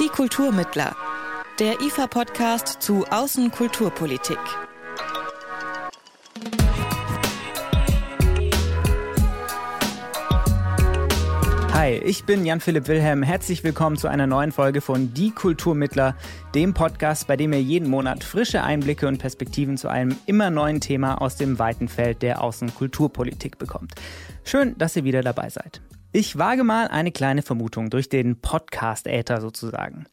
Die Kulturmittler. Der IFA-Podcast zu Außenkulturpolitik. Hi, ich bin Jan-Philipp Wilhelm. Herzlich willkommen zu einer neuen Folge von Die Kulturmittler, dem Podcast, bei dem ihr jeden Monat frische Einblicke und Perspektiven zu einem immer neuen Thema aus dem weiten Feld der Außenkulturpolitik bekommt. Schön, dass ihr wieder dabei seid. Ich wage mal eine kleine Vermutung durch den Podcast-Äther sozusagen.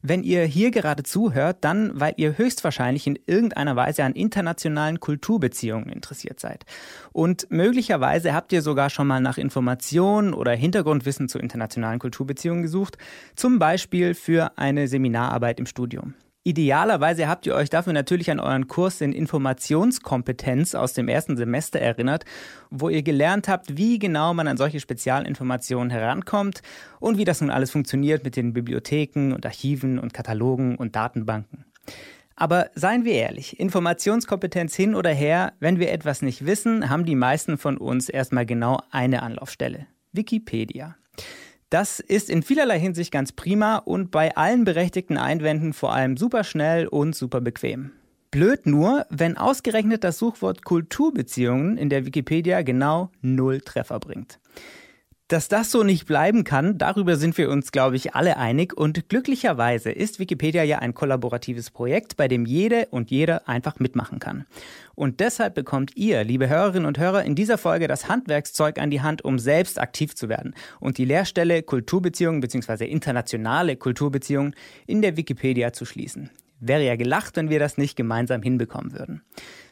Wenn ihr hier gerade zuhört, dann weil ihr höchstwahrscheinlich in irgendeiner Weise an internationalen Kulturbeziehungen interessiert seid. Und möglicherweise habt ihr sogar schon mal nach Informationen oder Hintergrundwissen zu internationalen Kulturbeziehungen gesucht, zum Beispiel für eine Seminararbeit im Studium. Idealerweise habt ihr euch dafür natürlich an euren Kurs in Informationskompetenz aus dem ersten Semester erinnert, wo ihr gelernt habt, wie genau man an solche Spezialinformationen herankommt und wie das nun alles funktioniert mit den Bibliotheken und Archiven und Katalogen und Datenbanken. Aber seien wir ehrlich, Informationskompetenz hin oder her, wenn wir etwas nicht wissen, haben die meisten von uns erstmal genau eine Anlaufstelle. Wikipedia. Das ist in vielerlei Hinsicht ganz prima und bei allen berechtigten Einwänden vor allem super schnell und super bequem. Blöd nur, wenn ausgerechnet das Suchwort Kulturbeziehungen in der Wikipedia genau null Treffer bringt. Dass das so nicht bleiben kann, darüber sind wir uns, glaube ich, alle einig. Und glücklicherweise ist Wikipedia ja ein kollaboratives Projekt, bei dem jede und jeder einfach mitmachen kann. Und deshalb bekommt ihr, liebe Hörerinnen und Hörer, in dieser Folge das Handwerkszeug an die Hand, um selbst aktiv zu werden und die Lehrstelle Kulturbeziehungen bzw. internationale Kulturbeziehungen in der Wikipedia zu schließen. Wäre ja gelacht, wenn wir das nicht gemeinsam hinbekommen würden.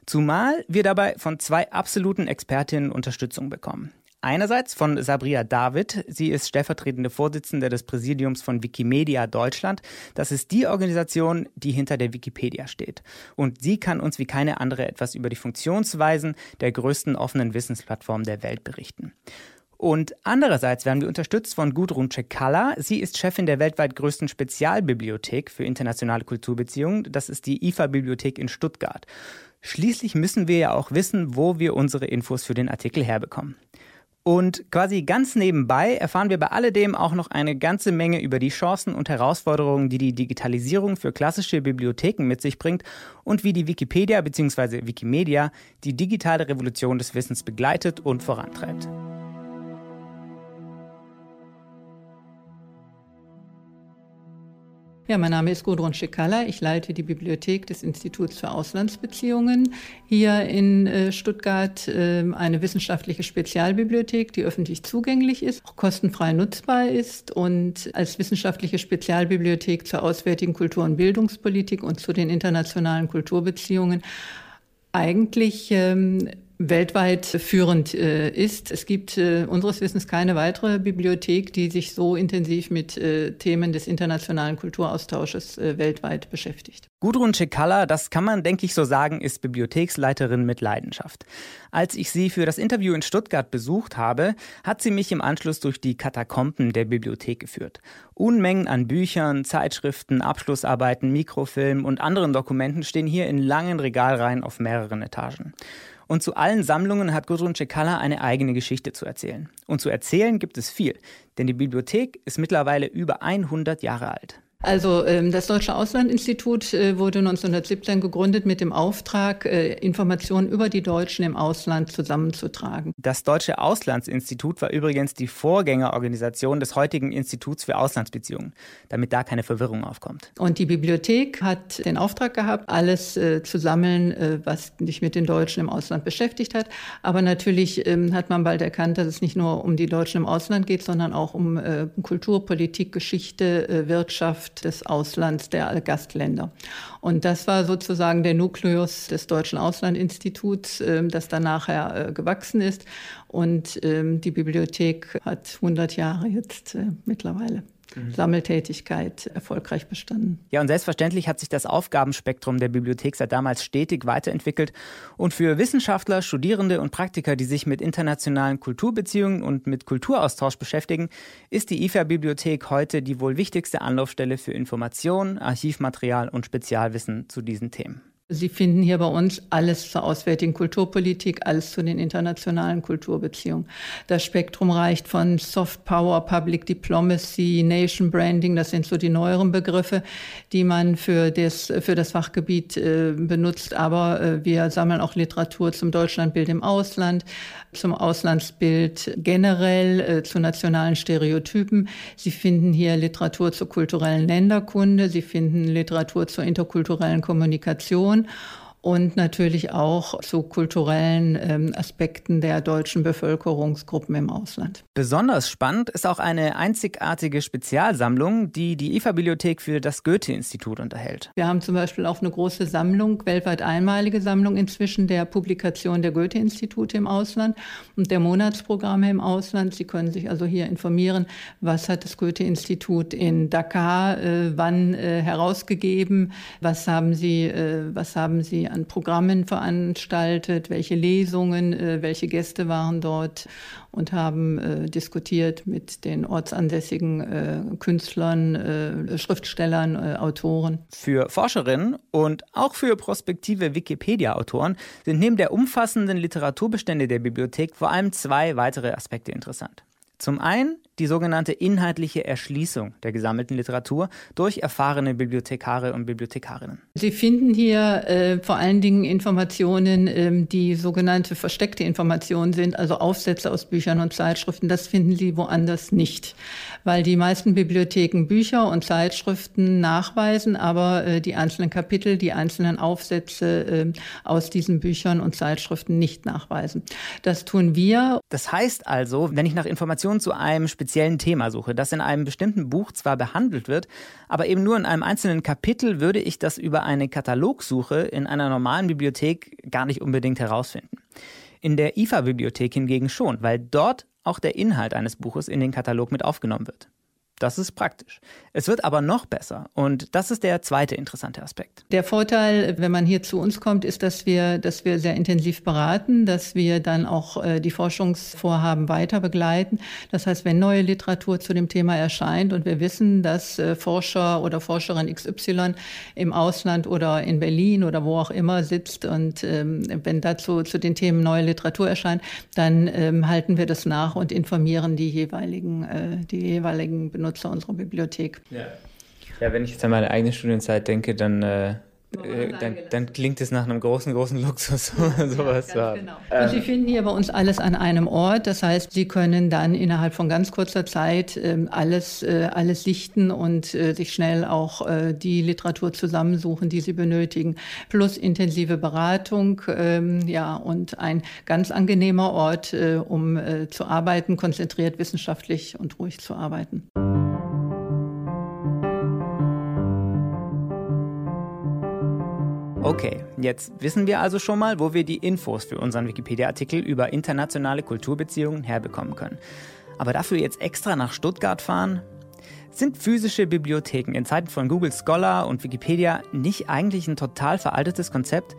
Zumal wir dabei von zwei absoluten Expertinnen Unterstützung bekommen. Einerseits von Sabria David. Sie ist stellvertretende Vorsitzende des Präsidiums von Wikimedia Deutschland. Das ist die Organisation, die hinter der Wikipedia steht. Und sie kann uns wie keine andere etwas über die Funktionsweisen der größten offenen Wissensplattform der Welt berichten. Und andererseits werden wir unterstützt von Gudrun Cekala. Sie ist Chefin der weltweit größten Spezialbibliothek für internationale Kulturbeziehungen. Das ist die IFA-Bibliothek in Stuttgart. Schließlich müssen wir ja auch wissen, wo wir unsere Infos für den Artikel herbekommen. Und quasi ganz nebenbei erfahren wir bei alledem auch noch eine ganze Menge über die Chancen und Herausforderungen, die die Digitalisierung für klassische Bibliotheken mit sich bringt und wie die Wikipedia bzw. Wikimedia die digitale Revolution des Wissens begleitet und vorantreibt. Ja, mein Name ist Gudrun Schikala. Ich leite die Bibliothek des Instituts für Auslandsbeziehungen hier in äh, Stuttgart, ähm, eine wissenschaftliche Spezialbibliothek, die öffentlich zugänglich ist, auch kostenfrei nutzbar ist und als wissenschaftliche Spezialbibliothek zur auswärtigen Kultur- und Bildungspolitik und zu den internationalen Kulturbeziehungen eigentlich ähm, weltweit führend äh, ist. Es gibt äh, unseres Wissens keine weitere Bibliothek, die sich so intensiv mit äh, Themen des internationalen Kulturaustausches äh, weltweit beschäftigt. Gudrun Cekalla, das kann man, denke ich, so sagen, ist Bibliotheksleiterin mit Leidenschaft. Als ich sie für das Interview in Stuttgart besucht habe, hat sie mich im Anschluss durch die Katakomben der Bibliothek geführt. Unmengen an Büchern, Zeitschriften, Abschlussarbeiten, Mikrofilmen und anderen Dokumenten stehen hier in langen Regalreihen auf mehreren Etagen. Und zu allen Sammlungen hat Gudrun Cekala eine eigene Geschichte zu erzählen. Und zu erzählen gibt es viel, denn die Bibliothek ist mittlerweile über 100 Jahre alt. Also ähm, das Deutsche Auslandinstitut äh, wurde 1917 gegründet mit dem Auftrag, äh, Informationen über die Deutschen im Ausland zusammenzutragen. Das Deutsche Auslandsinstitut war übrigens die Vorgängerorganisation des heutigen Instituts für Auslandsbeziehungen, damit da keine Verwirrung aufkommt. Und die Bibliothek hat den Auftrag gehabt, alles äh, zu sammeln, was sich mit den Deutschen im Ausland beschäftigt hat. Aber natürlich ähm, hat man bald erkannt, dass es nicht nur um die Deutschen im Ausland geht, sondern auch um Kultur, Politik, Geschichte, Wirtschaft, Wirtschaft des Auslands der Gastländer. Und das war sozusagen der Nukleus des Deutschen Auslandinstituts, ähm, das dann nachher äh, gewachsen ist. Und ähm, die Bibliothek hat 100 Jahre jetzt äh, mittlerweile. Sammeltätigkeit erfolgreich bestanden. Ja, und selbstverständlich hat sich das Aufgabenspektrum der Bibliothek seit damals stetig weiterentwickelt. Und für Wissenschaftler, Studierende und Praktiker, die sich mit internationalen Kulturbeziehungen und mit Kulturaustausch beschäftigen, ist die IFA-Bibliothek heute die wohl wichtigste Anlaufstelle für Informationen, Archivmaterial und Spezialwissen zu diesen Themen. Sie finden hier bei uns alles zur auswärtigen Kulturpolitik, alles zu den internationalen Kulturbeziehungen. Das Spektrum reicht von Soft Power, Public Diplomacy, Nation Branding, das sind so die neueren Begriffe, die man für das, für das Fachgebiet äh, benutzt. Aber äh, wir sammeln auch Literatur zum Deutschlandbild im Ausland, zum Auslandsbild generell, äh, zu nationalen Stereotypen. Sie finden hier Literatur zur kulturellen Länderkunde, Sie finden Literatur zur interkulturellen Kommunikation können und natürlich auch zu kulturellen ähm, Aspekten der deutschen Bevölkerungsgruppen im Ausland. Besonders spannend ist auch eine einzigartige Spezialsammlung, die die IFA-Bibliothek für das Goethe-Institut unterhält. Wir haben zum Beispiel auch eine große Sammlung, weltweit einmalige Sammlung inzwischen der Publikation der Goethe-Institute im Ausland und der Monatsprogramme im Ausland. Sie können sich also hier informieren, was hat das Goethe-Institut in Dakar äh, wann äh, herausgegeben, was haben Sie, äh, was haben Sie an Programmen veranstaltet, welche Lesungen, äh, welche Gäste waren dort und haben äh, diskutiert mit den ortsansässigen äh, Künstlern, Schriftstellern, Autoren. Für Forscherinnen und auch für prospektive Wikipedia-Autoren sind neben der umfassenden Literaturbestände der Bibliothek vor allem zwei weitere Aspekte interessant. Zum einen die sogenannte inhaltliche Erschließung der gesammelten Literatur durch erfahrene Bibliothekare und Bibliothekarinnen. Sie finden hier äh, vor allen Dingen Informationen, ähm, die sogenannte versteckte Informationen sind, also Aufsätze aus Büchern und Zeitschriften. Das finden Sie woanders nicht, weil die meisten Bibliotheken Bücher und Zeitschriften nachweisen, aber äh, die einzelnen Kapitel, die einzelnen Aufsätze äh, aus diesen Büchern und Zeitschriften nicht nachweisen. Das tun wir. Das heißt also, wenn ich nach Informationen zu einem speziellen speziellen Thema suche, das in einem bestimmten Buch zwar behandelt wird, aber eben nur in einem einzelnen Kapitel, würde ich das über eine Katalogsuche in einer normalen Bibliothek gar nicht unbedingt herausfinden. In der IFA-Bibliothek hingegen schon, weil dort auch der Inhalt eines Buches in den Katalog mit aufgenommen wird. Das ist praktisch. Es wird aber noch besser und das ist der zweite interessante Aspekt. Der Vorteil, wenn man hier zu uns kommt, ist, dass wir, dass wir sehr intensiv beraten, dass wir dann auch äh, die Forschungsvorhaben weiter begleiten. Das heißt, wenn neue Literatur zu dem Thema erscheint und wir wissen, dass äh, Forscher oder Forscherin XY im Ausland oder in Berlin oder wo auch immer sitzt und ähm, wenn dazu zu den Themen neue Literatur erscheint, dann ähm, halten wir das nach und informieren die jeweiligen, äh, die jeweiligen Benutzer Nutzer unserer Bibliothek. Ja. ja, wenn ich jetzt an meine eigene Studienzeit denke, dann äh, äh, dann, dann, klingt es nach einem großen, großen Luxus, ja, sowas ja, zu haben. Genau. Und Sie finden hier bei uns alles an einem Ort. Das heißt, Sie können dann innerhalb von ganz kurzer Zeit äh, alles, äh, alles sichten und äh, sich schnell auch äh, die Literatur zusammensuchen, die Sie benötigen. Plus intensive Beratung, ähm, ja, und ein ganz angenehmer Ort, äh, um zu arbeiten, konzentriert, wissenschaftlich und ruhig zu arbeiten. Okay, jetzt wissen wir also schon mal, wo wir die Infos für unseren Wikipedia-Artikel über internationale Kulturbeziehungen herbekommen können. Aber dafür jetzt extra nach Stuttgart fahren? Sind physische Bibliotheken in Zeiten von Google Scholar und Wikipedia nicht eigentlich ein total veraltetes Konzept?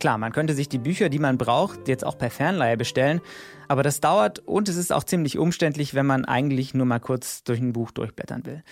Klar, man könnte sich die Bücher, die man braucht, jetzt auch per Fernleihe bestellen, aber das dauert und es ist auch ziemlich umständlich, wenn man eigentlich nur mal kurz durch ein Buch durchblättern will.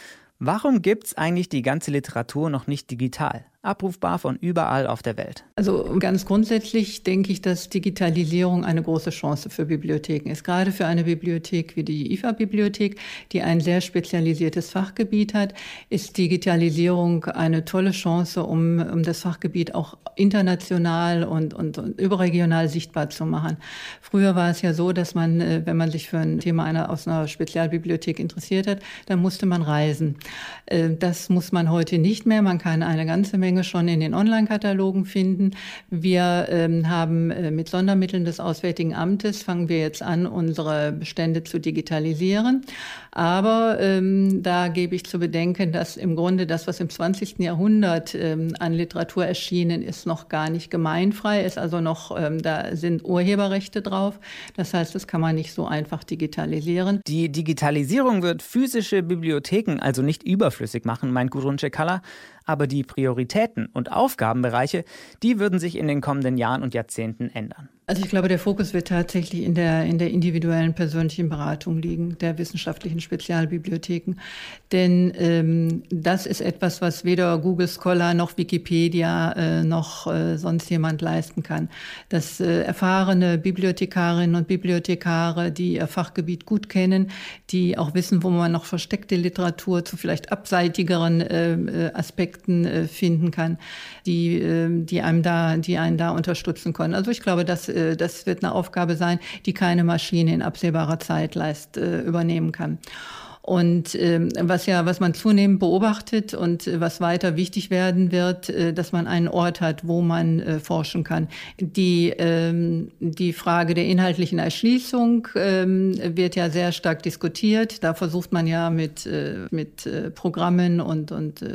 Warum gibt es eigentlich die ganze Literatur noch nicht digital? Abrufbar von überall auf der Welt. Also ganz grundsätzlich denke ich, dass Digitalisierung eine große Chance für Bibliotheken ist. Gerade für eine Bibliothek wie die IFA-Bibliothek, die ein sehr spezialisiertes Fachgebiet hat, ist Digitalisierung eine tolle Chance, um, um das Fachgebiet auch international und, und, und, überregional sichtbar zu machen. Früher war es ja so, dass man, äh, wenn man sich für ein Thema einer, aus einer Spezialbibliothek interessiert hat, dann musste man reisen. Äh, das muss man heute nicht mehr. Man kann eine ganze Menge schon in den Online-Katalogen finden. Wir ähm, haben äh, mit Sondermitteln des Auswärtigen Amtes fangen wir jetzt an, unsere Bestände zu digitalisieren. Aber ähm, da gebe ich zu bedenken, dass im Grunde das, was im 20. Jahrhundert ähm, an Literatur erschienen ist, noch gar nicht gemeinfrei ist. Also noch, ähm, da sind Urheberrechte drauf. Das heißt, das kann man nicht so einfach digitalisieren. Die Digitalisierung wird physische Bibliotheken also nicht überflüssig machen, meint Gudrun Cekala. Aber die Prioritäten und Aufgabenbereiche, die würden sich in den kommenden Jahren und Jahrzehnten ändern. Also ich glaube, der Fokus wird tatsächlich in der, in der individuellen persönlichen Beratung liegen, der wissenschaftlichen Spezialbibliotheken. Denn ähm, das ist etwas, was weder Google Scholar noch Wikipedia äh, noch äh, sonst jemand leisten kann. Dass äh, erfahrene Bibliothekarinnen und Bibliothekare, die ihr Fachgebiet gut kennen, die auch wissen, wo man noch versteckte Literatur zu vielleicht abseitigeren äh, äh Aspekten äh, finden kann, die, äh, die einem da, die einen da unterstützen können. Also ich glaube, dass äh, das wird eine Aufgabe sein, die keine Maschine in absehbarer Zeit leist, äh, übernehmen kann. Und ähm, was ja, was man zunehmend beobachtet und äh, was weiter wichtig werden wird, äh, dass man einen Ort hat, wo man äh, forschen kann. Die ähm, die Frage der inhaltlichen Erschließung ähm, wird ja sehr stark diskutiert. Da versucht man ja mit äh, mit äh, Programmen und und äh,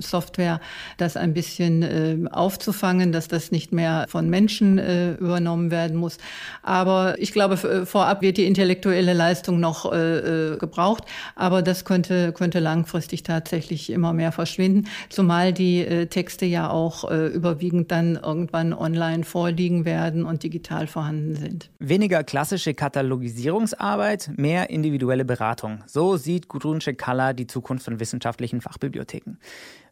Software das ein bisschen äh, aufzufangen, dass das nicht mehr von Menschen äh, übernommen werden muss. Aber ich glaube, vorab wird die intellektuelle Leistung noch äh, äh gebraucht. Aber das könnte, könnte langfristig tatsächlich immer mehr verschwinden, zumal die äh, Texte ja auch äh, überwiegend dann irgendwann online vorliegen werden und digital vorhanden sind. Weniger klassische Katalogisierungsarbeit, mehr individuelle Beratung. So sieht Gudrun Schekalla die Zukunft von wissenschaftlichen Fachbibliotheken.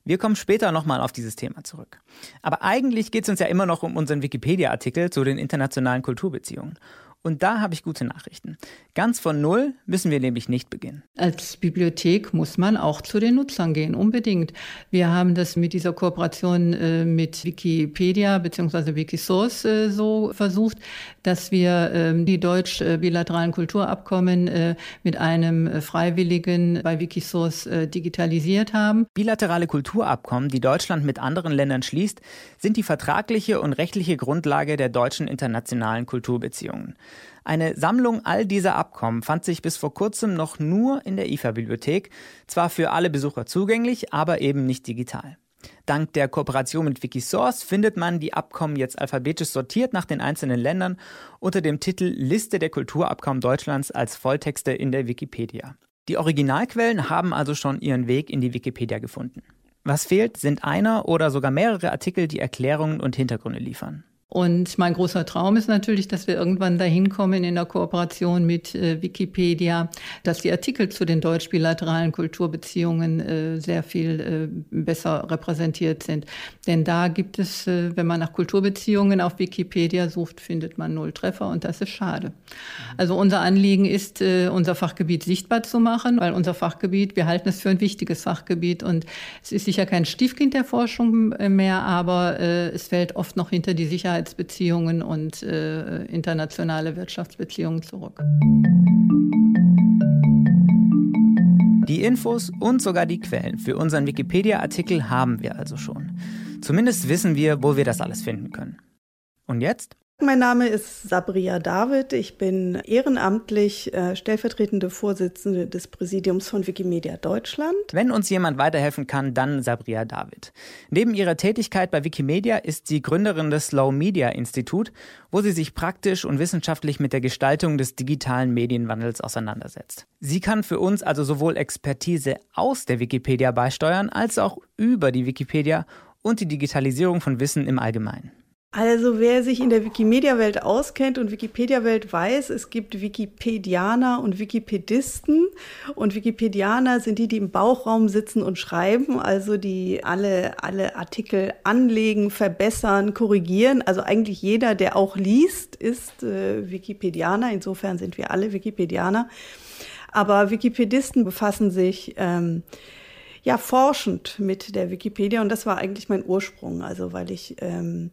Wir kommen später nochmal auf dieses Thema zurück. Aber eigentlich geht es uns ja immer noch um unseren Wikipedia-Artikel zu den internationalen Kulturbeziehungen. Und da habe ich gute Nachrichten. Ganz von Null müssen wir nämlich nicht beginnen. Als Bibliothek muss man auch zu den Nutzern gehen, unbedingt. Wir haben das mit dieser Kooperation äh, mit Wikipedia bzw. Wikisource äh, so versucht, dass wir äh, die deutsch-bilateralen Kulturabkommen äh, mit einem äh, Freiwilligen bei Wikisource äh, digitalisiert haben. Bilaterale Kulturabkommen, die Deutschland mit anderen Ländern schließt, sind die vertragliche und rechtliche Grundlage der deutschen internationalen Kulturbeziehungen. Eine Sammlung all dieser Abkommen fand sich bis vor kurzem noch nur in der IFA-Bibliothek, zwar für alle Besucher zugänglich, aber eben nicht digital. Dank der Kooperation mit Wikisource findet man die Abkommen jetzt alphabetisch sortiert nach den einzelnen Ländern unter dem Titel Liste der Kulturabkommen Deutschlands als Volltexte in der Wikipedia. Die Originalquellen haben also schon ihren Weg in die Wikipedia gefunden. Was fehlt, sind einer oder sogar mehrere Artikel, die Erklärungen und Hintergründe liefern. Und mein großer Traum ist natürlich, dass wir irgendwann dahin kommen in der Kooperation mit äh, Wikipedia, dass die Artikel zu den deutsch-bilateralen Kulturbeziehungen äh, sehr viel äh, besser repräsentiert sind. Denn da gibt es, äh, wenn man nach Kulturbeziehungen auf Wikipedia sucht, findet man null Treffer und das ist schade. Also unser Anliegen ist, äh, unser Fachgebiet sichtbar zu machen, weil unser Fachgebiet, wir halten es für ein wichtiges Fachgebiet und es ist sicher kein Stiefkind der Forschung äh, mehr, aber es fällt oft noch hinter die Sicherheit Sicherheitsbeziehungen und äh, internationale Wirtschaftsbeziehungen zurück. Die Infos und sogar die Quellen für unseren Wikipedia-Artikel haben wir also schon. Zumindest wissen wir, wo wir das alles finden können. Und jetzt? Mein Name ist Sabria David. Ich bin ehrenamtlich äh, stellvertretende Vorsitzende des Präsidiums von Wikimedia Deutschland. Wenn uns jemand weiterhelfen kann, dann Sabria David. Neben ihrer Tätigkeit bei Wikimedia ist sie Gründerin des Slow Media Institut, wo sie sich praktisch und wissenschaftlich mit der Gestaltung des digitalen Medienwandels auseinandersetzt. Sie kann für uns also sowohl Expertise aus der Wikipedia beisteuern, als auch über die Wikipedia und die Digitalisierung von Wissen im Allgemeinen. Also wer sich in der Wikimedia-Welt auskennt und Wikipedia-Welt weiß, es gibt Wikipedianer und Wikipedisten. Und Wikipedianer sind die, die im Bauchraum sitzen und schreiben, also die alle, alle Artikel anlegen, verbessern, korrigieren. Also eigentlich jeder, der auch liest, ist äh, Wikipedianer. Insofern sind wir alle Wikipedianer. Aber Wikipedisten befassen sich ähm, ja forschend mit der Wikipedia und das war eigentlich mein Ursprung. Also weil ich ähm,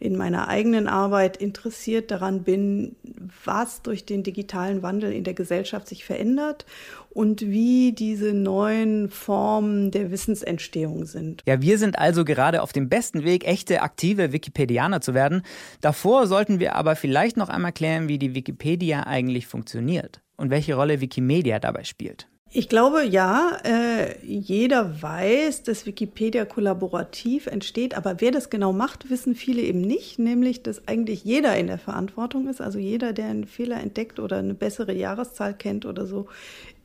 in meiner eigenen Arbeit interessiert daran bin, was durch den digitalen Wandel in der Gesellschaft sich verändert und wie diese neuen Formen der Wissensentstehung sind. Ja, wir sind also gerade auf dem besten Weg, echte aktive Wikipedianer zu werden. Davor sollten wir aber vielleicht noch einmal klären, wie die Wikipedia eigentlich funktioniert und welche Rolle Wikimedia dabei spielt. Ich glaube, ja, äh, jeder weiß, dass Wikipedia kollaborativ entsteht, aber wer das genau macht, wissen viele eben nicht, nämlich, dass eigentlich jeder in der Verantwortung ist, also jeder, der einen Fehler entdeckt oder eine bessere Jahreszahl kennt oder so,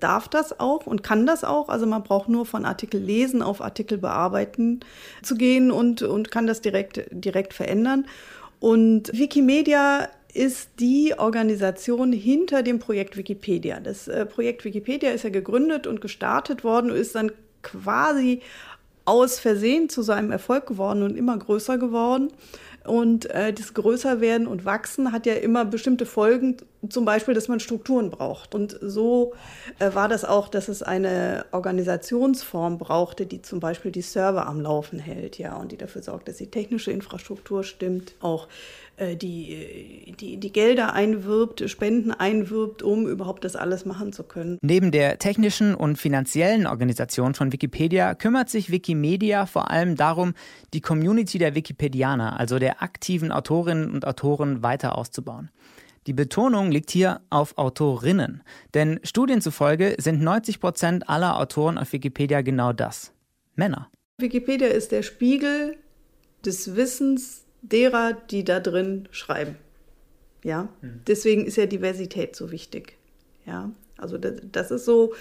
darf das auch und kann das auch. Also man braucht nur von Artikel lesen auf Artikel bearbeiten zu gehen und, und kann das direkt, direkt verändern. Und Wikimedia ist die Organisation hinter dem Projekt Wikipedia. Das äh, Projekt Wikipedia ist ja gegründet und gestartet worden und ist dann quasi aus Versehen zu seinem Erfolg geworden und immer größer geworden. Und äh, das Größerwerden und Wachsen hat ja immer bestimmte Folgen, zum Beispiel, dass man Strukturen braucht. Und so äh, war das auch, dass es eine Organisationsform brauchte, die zum Beispiel die Server am Laufen hält, ja, und die dafür sorgt, dass die technische Infrastruktur stimmt, auch die, äh, die, die Gelder einwirbt, Spenden einwirbt, um überhaupt das alles machen zu können. Neben der technischen und finanziellen Organisation von Wikipedia kümmert sich Wikimedia vor allem darum, die Community der Wikipedianer, also der aktiven Autorinnen und Autoren, weiter auszubauen. Die Betonung liegt hier auf Autorinnen, denn Studien zufolge sind 90 Prozent aller Autoren auf Wikipedia genau das. Männer. Wikipedia ist der Spiegel des Wissens derer, die da drin schreiben. Ja, mhm. deswegen ist ja Diversität so wichtig. Ja, also das, das ist so,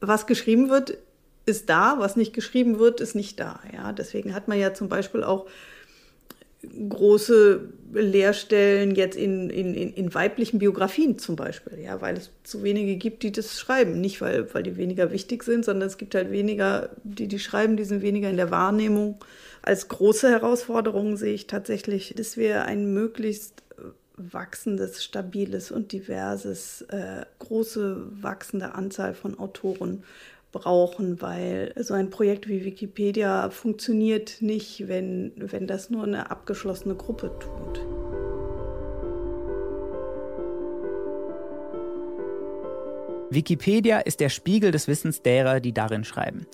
was geschrieben wird, ist da, was nicht geschrieben wird, ist nicht da. Ja, deswegen hat man ja zum Beispiel auch große Lehrstellen jetzt in, in, in, weiblichen Biografien zum Beispiel, ja, weil es zu wenige gibt, die das schreiben. Nicht, weil, weil die weniger wichtig sind, sondern es gibt halt weniger, die die schreiben, die sind weniger in der Wahrnehmung als große Herausforderung sehe ich tatsächlich, dass wir ein möglichst wachsendes, stabiles und diverses, äh, große wachsende Anzahl von Autoren brauchen, weil so ein Projekt wie Wikipedia funktioniert nicht, wenn, wenn das nur eine abgeschlossene Gruppe tut. Wikipedia ist der Spiegel des Wissens derer, die darin schreiben.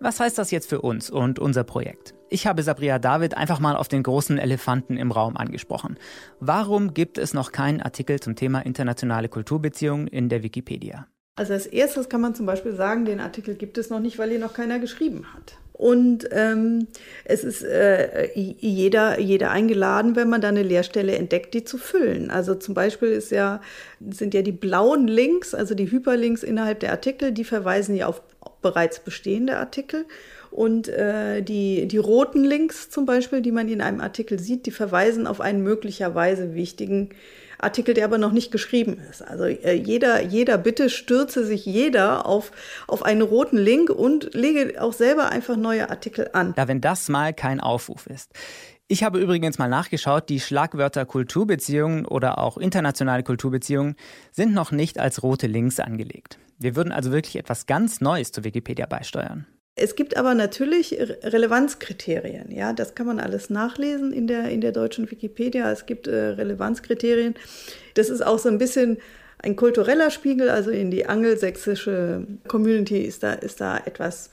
Was heißt das jetzt für uns und unser Projekt? Ich habe Sabria David einfach mal auf den großen Elefanten im Raum angesprochen. Warum gibt es noch keinen Artikel zum Thema internationale Kulturbeziehungen in der Wikipedia? Also als erstes kann man zum Beispiel sagen, den Artikel gibt es noch nicht, weil ihn noch keiner geschrieben hat. Und ähm, es ist äh, jeder, jeder eingeladen, wenn man da eine Leerstelle entdeckt, die zu füllen. Also zum Beispiel ist ja, sind ja die blauen Links, also die Hyperlinks innerhalb der Artikel, die verweisen ja auf bereits bestehende Artikel. Und äh, die, die roten Links zum Beispiel, die man in einem Artikel sieht, die verweisen auf einen möglicherweise wichtigen Artikel, der aber noch nicht geschrieben ist. Also äh, jeder, jeder bitte stürze sich jeder auf, auf einen roten Link und lege auch selber einfach neue Artikel an. Ja, wenn das mal kein Aufruf ist. Ich habe übrigens mal nachgeschaut, die Schlagwörter Kulturbeziehungen oder auch internationale Kulturbeziehungen sind noch nicht als rote Links angelegt. Wir würden also wirklich etwas ganz Neues zu Wikipedia beisteuern. Es gibt aber natürlich Relevanzkriterien. Ja, das kann man alles nachlesen in der, in der deutschen Wikipedia. Es gibt äh, Relevanzkriterien. Das ist auch so ein bisschen ein kultureller Spiegel. Also in die angelsächsische Community ist da, ist da etwas,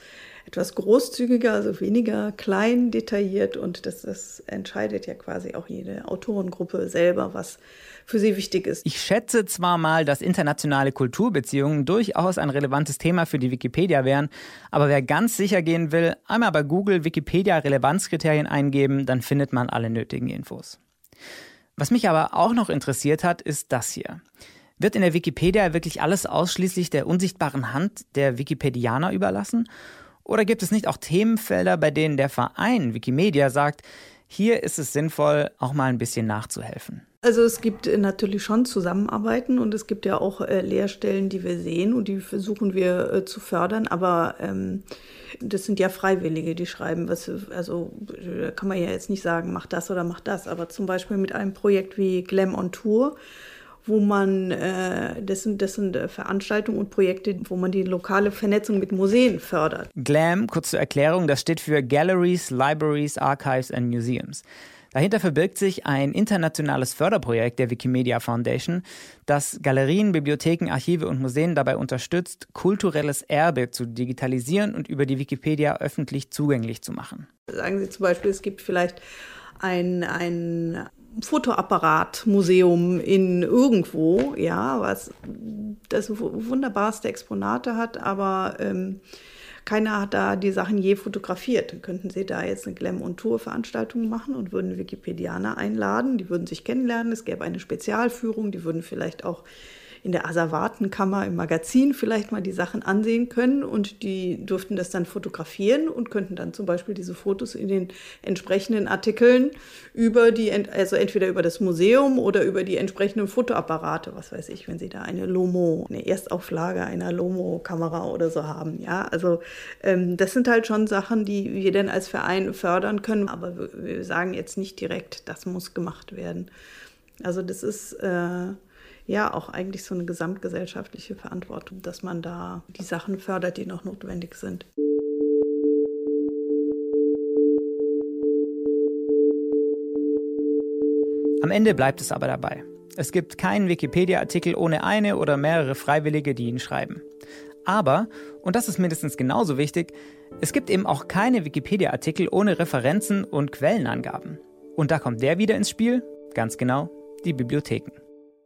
etwas großzügiger, also weniger klein detailliert. Und das, das entscheidet ja quasi auch jede Autorengruppe selber, was für sie wichtig ist. Ich schätze zwar mal, dass internationale Kulturbeziehungen durchaus ein relevantes Thema für die Wikipedia wären, aber wer ganz sicher gehen will, einmal bei Google Wikipedia Relevanzkriterien eingeben, dann findet man alle nötigen Infos. Was mich aber auch noch interessiert hat, ist das hier. Wird in der Wikipedia wirklich alles ausschließlich der unsichtbaren Hand der Wikipedianer überlassen? Oder gibt es nicht auch Themenfelder, bei denen der Verein Wikimedia sagt, hier ist es sinnvoll, auch mal ein bisschen nachzuhelfen? Also es gibt äh, natürlich schon Zusammenarbeiten und es gibt ja auch äh, Lehrstellen, die wir sehen und die versuchen wir äh, zu fördern, aber ähm, das sind ja Freiwillige, die schreiben, was, also da kann man ja jetzt nicht sagen, mach das oder mach das, aber zum Beispiel mit einem Projekt wie Glam on Tour, wo man, äh, das sind, das sind äh, Veranstaltungen und Projekte, wo man die lokale Vernetzung mit Museen fördert. GLAM, kurz zur Erklärung, das steht für Galleries, Libraries, Archives and Museums. Dahinter verbirgt sich ein internationales Förderprojekt der Wikimedia Foundation, das Galerien, Bibliotheken, Archive und Museen dabei unterstützt, kulturelles Erbe zu digitalisieren und über die Wikipedia öffentlich zugänglich zu machen. Sagen Sie zum Beispiel, es gibt vielleicht ein, ein Fotoapparatmuseum in irgendwo, ja, was das wunderbarste Exponate hat, aber ähm, keiner hat da die Sachen je fotografiert. Dann könnten sie da jetzt eine Glam- und Tour-Veranstaltung machen und würden Wikipedianer einladen. Die würden sich kennenlernen. Es gäbe eine Spezialführung. Die würden vielleicht auch in der Asservatenkammer im Magazin vielleicht mal die Sachen ansehen können und die durften das dann fotografieren und könnten dann zum Beispiel diese Fotos in den entsprechenden Artikeln über die, also entweder über das Museum oder über die entsprechenden Fotoapparate, was weiß ich, wenn sie da eine Lomo, eine Erstauflage einer Lomo-Kamera oder so haben. Ja, also ähm, das sind halt schon Sachen, die wir dann als Verein fördern können, aber wir, wir sagen jetzt nicht direkt, das muss gemacht werden. Also das ist äh, ja auch eigentlich so eine gesamtgesellschaftliche Verantwortung, dass man da die Sachen fördert, die noch notwendig sind. Am Ende bleibt es aber dabei. Es gibt keinen Wikipedia-Artikel ohne eine oder mehrere Freiwillige, die ihn schreiben. Aber, und das ist mindestens genauso wichtig, es gibt eben auch keine Wikipedia-Artikel ohne Referenzen und Quellenangaben. Und da kommt wer wieder ins Spiel? Ganz genau, die Bibliotheken.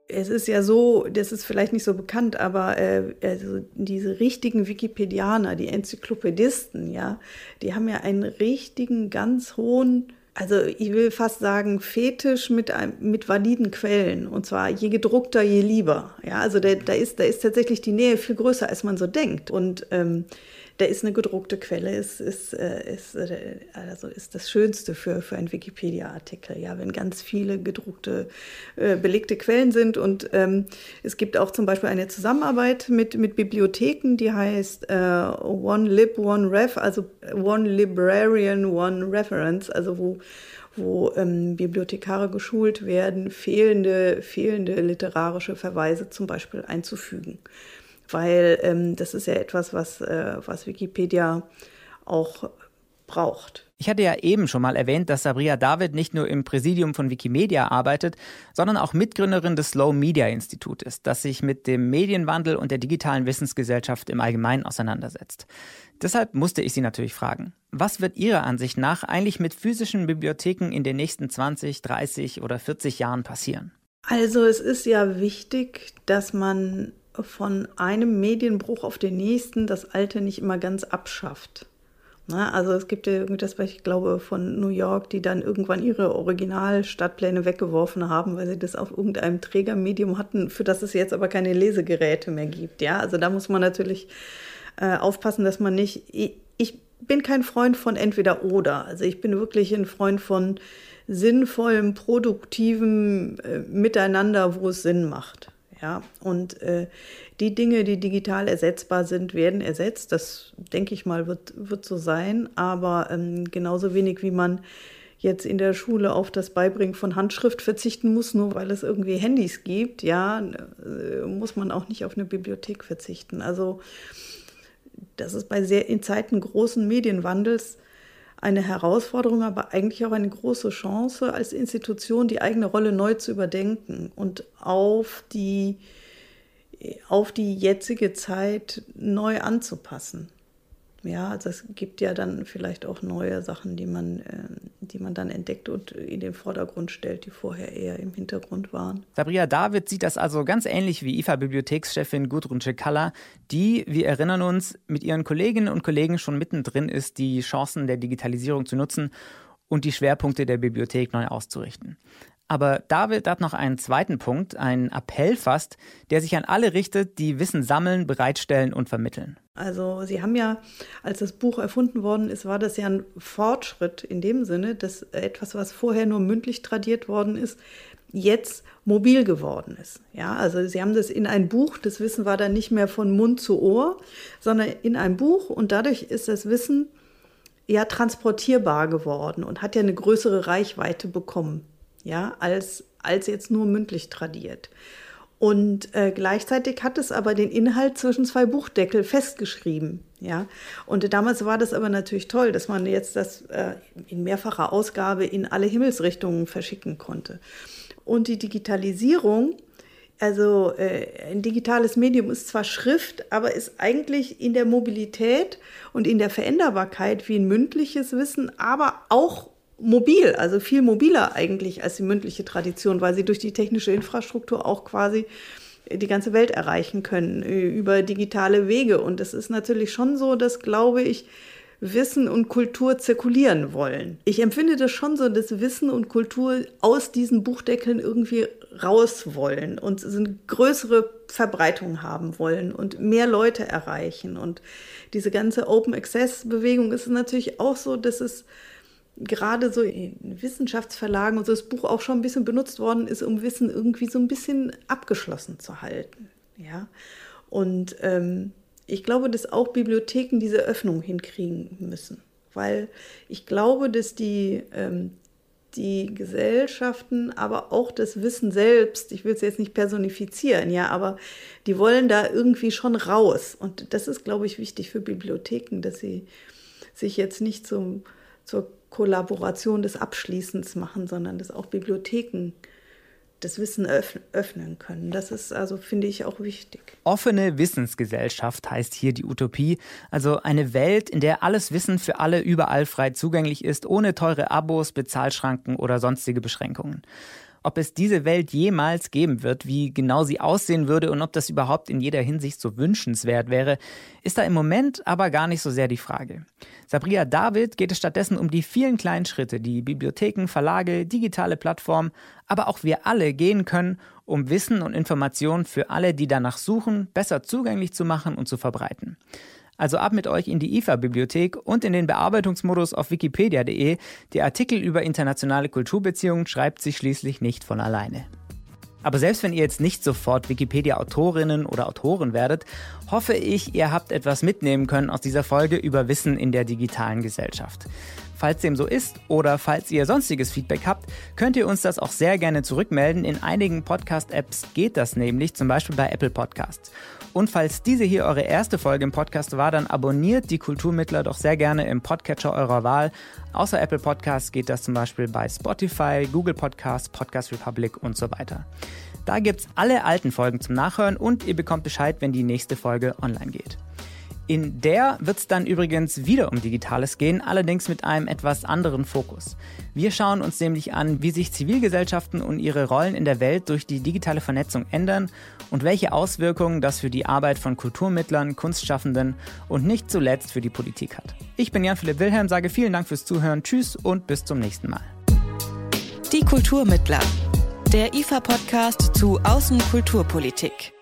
Es ist ja so, das ist vielleicht nicht so bekannt, aber äh, also diese richtigen Wikipedianer, die Enzyklopädisten, ja, die haben ja einen richtigen, ganz hohen also ich will fast sagen, Fetisch mit, mit validen Quellen. Und zwar je gedruckter, je lieber. Ja, also da, da, ist, da ist tatsächlich die Nähe viel größer, als man so denkt. Und ähm, da ist eine gedruckte Quelle, ist, ist, äh, ist, äh, also ist das Schönste für, für einen Wikipedia-Artikel, ja, wenn ganz viele gedruckte, äh, belegte Quellen sind. Und ähm, es gibt auch zum Beispiel eine Zusammenarbeit mit, mit Bibliotheken, die heißt äh, One Lib, One Ref, also One Librarian, One Reference, also wo wo ähm, Bibliothekare geschult werden, fehlende, fehlende literarische Verweise zum Beispiel einzufügen weil ähm, das ist ja etwas, was, äh, was Wikipedia auch braucht. Ich hatte ja eben schon mal erwähnt, dass Sabria David nicht nur im Präsidium von Wikimedia arbeitet, sondern auch Mitgründerin des Slow Media Institut ist, das sich mit dem Medienwandel und der digitalen Wissensgesellschaft im Allgemeinen auseinandersetzt. Deshalb musste ich sie natürlich fragen, was wird Ihrer Ansicht nach eigentlich mit physischen Bibliotheken in den nächsten 20, 30 oder 40 Jahren passieren? Also es ist ja wichtig, dass man von einem Medienbruch auf den nächsten das Alte nicht immer ganz abschafft. Na, also es gibt ja irgendwie das, ich glaube, von New York, die dann irgendwann ihre Originalstadtpläne weggeworfen haben, weil sie das auf irgendeinem Trägermedium hatten, für das es jetzt aber keine Lesegeräte mehr gibt. Ja, also da muss man natürlich äh, aufpassen, dass man nicht. Ich, ich bin kein Freund von entweder oder. Also ich bin wirklich ein Freund von sinnvollem, produktivem äh, Miteinander, wo es Sinn macht. Ja, und äh, die Dinge, die digital ersetzbar sind, werden ersetzt. Das denke ich mal, wird, wird so sein. Aber ähm, genauso wenig wie man jetzt in der Schule auf das Beibringen von Handschrift verzichten muss, nur weil es irgendwie Handys gibt, ja, äh, muss man auch nicht auf eine Bibliothek verzichten. Also das ist bei sehr in Zeiten großen Medienwandels eine Herausforderung, aber eigentlich auch eine große Chance, als Institution die eigene Rolle neu zu überdenken und auf die, auf die jetzige Zeit neu anzupassen. Ja, also es gibt ja dann vielleicht auch neue Sachen, die man, äh, die man dann entdeckt und in den Vordergrund stellt, die vorher eher im Hintergrund waren. Sabria David sieht das also ganz ähnlich wie IFA-Bibliothekschefin Gudrun Cekalla, die, wir erinnern uns, mit ihren Kolleginnen und Kollegen schon mittendrin ist, die Chancen der Digitalisierung zu nutzen und die Schwerpunkte der Bibliothek neu auszurichten. Aber David hat noch einen zweiten Punkt, einen Appell fast, der sich an alle richtet, die Wissen sammeln, bereitstellen und vermitteln. Also Sie haben ja, als das Buch erfunden worden ist, war das ja ein Fortschritt in dem Sinne, dass etwas, was vorher nur mündlich tradiert worden ist, jetzt mobil geworden ist. Ja, also Sie haben das in ein Buch, das Wissen war dann nicht mehr von Mund zu Ohr, sondern in ein Buch und dadurch ist das Wissen ja transportierbar geworden und hat ja eine größere Reichweite bekommen ja, als, als jetzt nur mündlich tradiert. Und äh, gleichzeitig hat es aber den Inhalt zwischen zwei Buchdeckel festgeschrieben. Ja, und damals war das aber natürlich toll, dass man jetzt das äh, in mehrfacher Ausgabe in alle Himmelsrichtungen verschicken konnte. Und die Digitalisierung, also äh, ein digitales Medium ist zwar Schrift, aber ist eigentlich in der Mobilität und in der Veränderbarkeit wie ein mündliches Wissen, aber auch mobil, also viel mobiler eigentlich als die mündliche Tradition, weil sie durch die technische Infrastruktur auch quasi die ganze Welt erreichen können über digitale Wege. Und es ist natürlich schon so, dass, glaube ich, Wissen und Kultur zirkulieren wollen. Ich empfinde das schon so, dass Wissen und Kultur aus diesen Buchdeckeln irgendwie raus wollen und eine größere Verbreitung haben wollen und mehr Leute erreichen. Und diese ganze Open Access Bewegung ist natürlich auch so, dass es gerade so in Wissenschaftsverlagen und so das Buch auch schon ein bisschen benutzt worden ist, um Wissen irgendwie so ein bisschen abgeschlossen zu halten. Ja. Und ähm, ich glaube, dass auch Bibliotheken diese Öffnung hinkriegen müssen. Weil ich glaube, dass die, ähm, die Gesellschaften, aber auch das Wissen selbst, ich will es jetzt nicht personifizieren, ja, aber die wollen da irgendwie schon raus. Und das ist, glaube ich, wichtig für Bibliotheken, dass sie sich jetzt nicht zum, zur Kollaboration des Abschließens machen, sondern dass auch Bibliotheken das Wissen öffnen können. Das ist also, finde ich, auch wichtig. Offene Wissensgesellschaft heißt hier die Utopie. Also eine Welt, in der alles Wissen für alle überall frei zugänglich ist, ohne teure Abos, Bezahlschranken oder sonstige Beschränkungen. Ob es diese Welt jemals geben wird, wie genau sie aussehen würde und ob das überhaupt in jeder Hinsicht so wünschenswert wäre, ist da im Moment aber gar nicht so sehr die Frage. Sabria David geht es stattdessen um die vielen kleinen Schritte, die Bibliotheken, Verlage, digitale Plattformen, aber auch wir alle gehen können, um Wissen und Informationen für alle, die danach suchen, besser zugänglich zu machen und zu verbreiten. Also ab mit euch in die IFA-Bibliothek und in den Bearbeitungsmodus auf wikipedia.de. Der Artikel über internationale Kulturbeziehungen schreibt sich schließlich nicht von alleine. Aber selbst wenn ihr jetzt nicht sofort Wikipedia-Autorinnen oder Autoren werdet, hoffe ich, ihr habt etwas mitnehmen können aus dieser Folge über Wissen in der digitalen Gesellschaft. Falls dem so ist oder falls ihr sonstiges Feedback habt, könnt ihr uns das auch sehr gerne zurückmelden. In einigen Podcast-Apps geht das nämlich, zum Beispiel bei Apple Podcasts. Und falls diese hier eure erste Folge im Podcast war, dann abonniert die Kulturmittler doch sehr gerne im Podcatcher eurer Wahl. Außer Apple Podcasts geht das zum Beispiel bei Spotify, Google Podcasts, Podcast Republic und so weiter. Da gibt's alle alten Folgen zum Nachhören und ihr bekommt Bescheid, wenn die nächste Folge online geht. In der wird es dann übrigens wieder um Digitales gehen, allerdings mit einem etwas anderen Fokus. Wir schauen uns nämlich an, wie sich Zivilgesellschaften und ihre Rollen in der Welt durch die digitale Vernetzung ändern und welche Auswirkungen das für die Arbeit von Kulturmittlern, Kunstschaffenden und nicht zuletzt für die Politik hat. Ich bin Jan-Philipp Wilhelm, sage vielen Dank fürs Zuhören, tschüss und bis zum nächsten Mal. Die Kulturmittler, der IFA-Podcast zu Außenkulturpolitik.